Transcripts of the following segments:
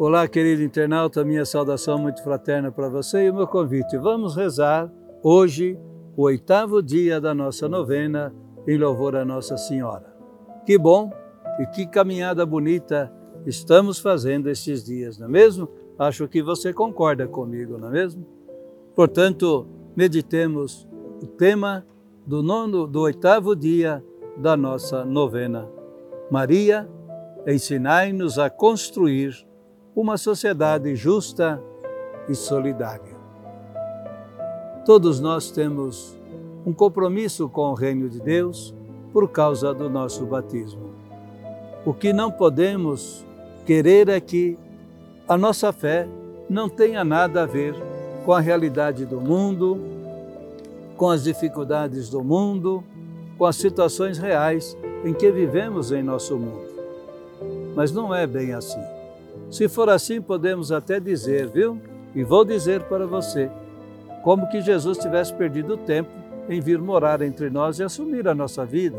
Olá, querido internauta, minha saudação muito fraterna para você e o meu convite. Vamos rezar hoje o oitavo dia da nossa novena em louvor a Nossa Senhora. Que bom e que caminhada bonita estamos fazendo estes dias, não é mesmo? Acho que você concorda comigo, não é mesmo? Portanto, meditemos o tema do nono, do oitavo dia da nossa novena. Maria, ensinai-nos a construir uma sociedade justa e solidária. Todos nós temos um compromisso com o reino de Deus por causa do nosso batismo. O que não podemos querer é que a nossa fé não tenha nada a ver com a realidade do mundo, com as dificuldades do mundo, com as situações reais em que vivemos em nosso mundo. Mas não é bem assim. Se for assim, podemos até dizer, viu? E vou dizer para você, como que Jesus tivesse perdido tempo em vir morar entre nós e assumir a nossa vida.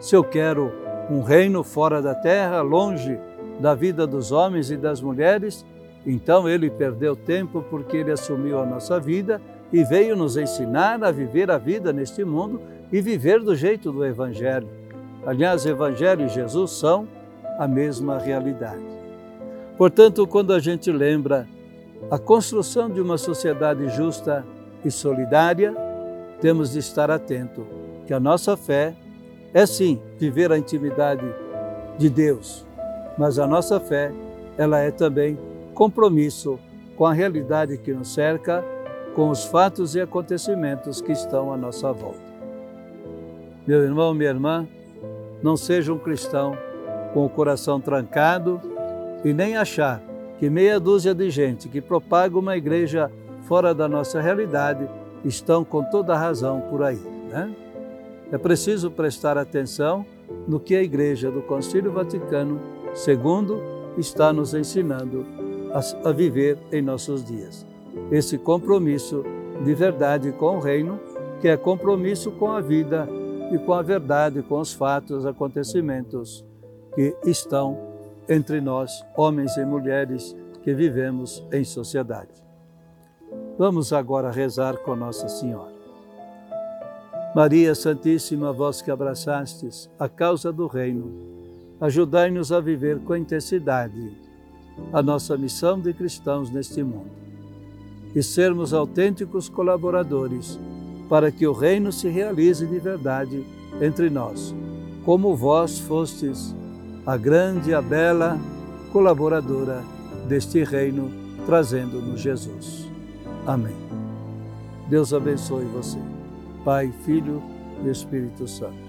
Se eu quero um reino fora da terra, longe da vida dos homens e das mulheres, então ele perdeu tempo porque ele assumiu a nossa vida e veio nos ensinar a viver a vida neste mundo e viver do jeito do Evangelho. Aliás, Evangelho e Jesus são a mesma realidade. Portanto, quando a gente lembra a construção de uma sociedade justa e solidária, temos de estar atento que a nossa fé é sim viver a intimidade de Deus, mas a nossa fé, ela é também compromisso com a realidade que nos cerca, com os fatos e acontecimentos que estão à nossa volta. Meu irmão, minha irmã, não seja um cristão com o coração trancado e nem achar que meia dúzia de gente que propaga uma igreja fora da nossa realidade estão com toda a razão por aí. Né? É preciso prestar atenção no que a Igreja do Concílio Vaticano II está nos ensinando a, viver em nossos dias. Esse compromisso de verdade com o Reino, que é compromisso com a vida e com a verdade, com os fatos, acontecimentos que estão entre nós, homens e mulheres que vivemos em sociedade. Vamos agora rezar com Nossa Senhora. Maria Santíssima, vós que abraçastes a causa do Reino, ajudai-nos a viver com intensidade a nossa missão de cristãos neste mundo e sermos autênticos colaboradores para que o Reino se realize de verdade entre nós, como vós fostes a grande, a bela colaboradora deste reino, trazendo-nos Jesus. Amém. Deus abençoe você, Pai, Filho e Espírito Santo.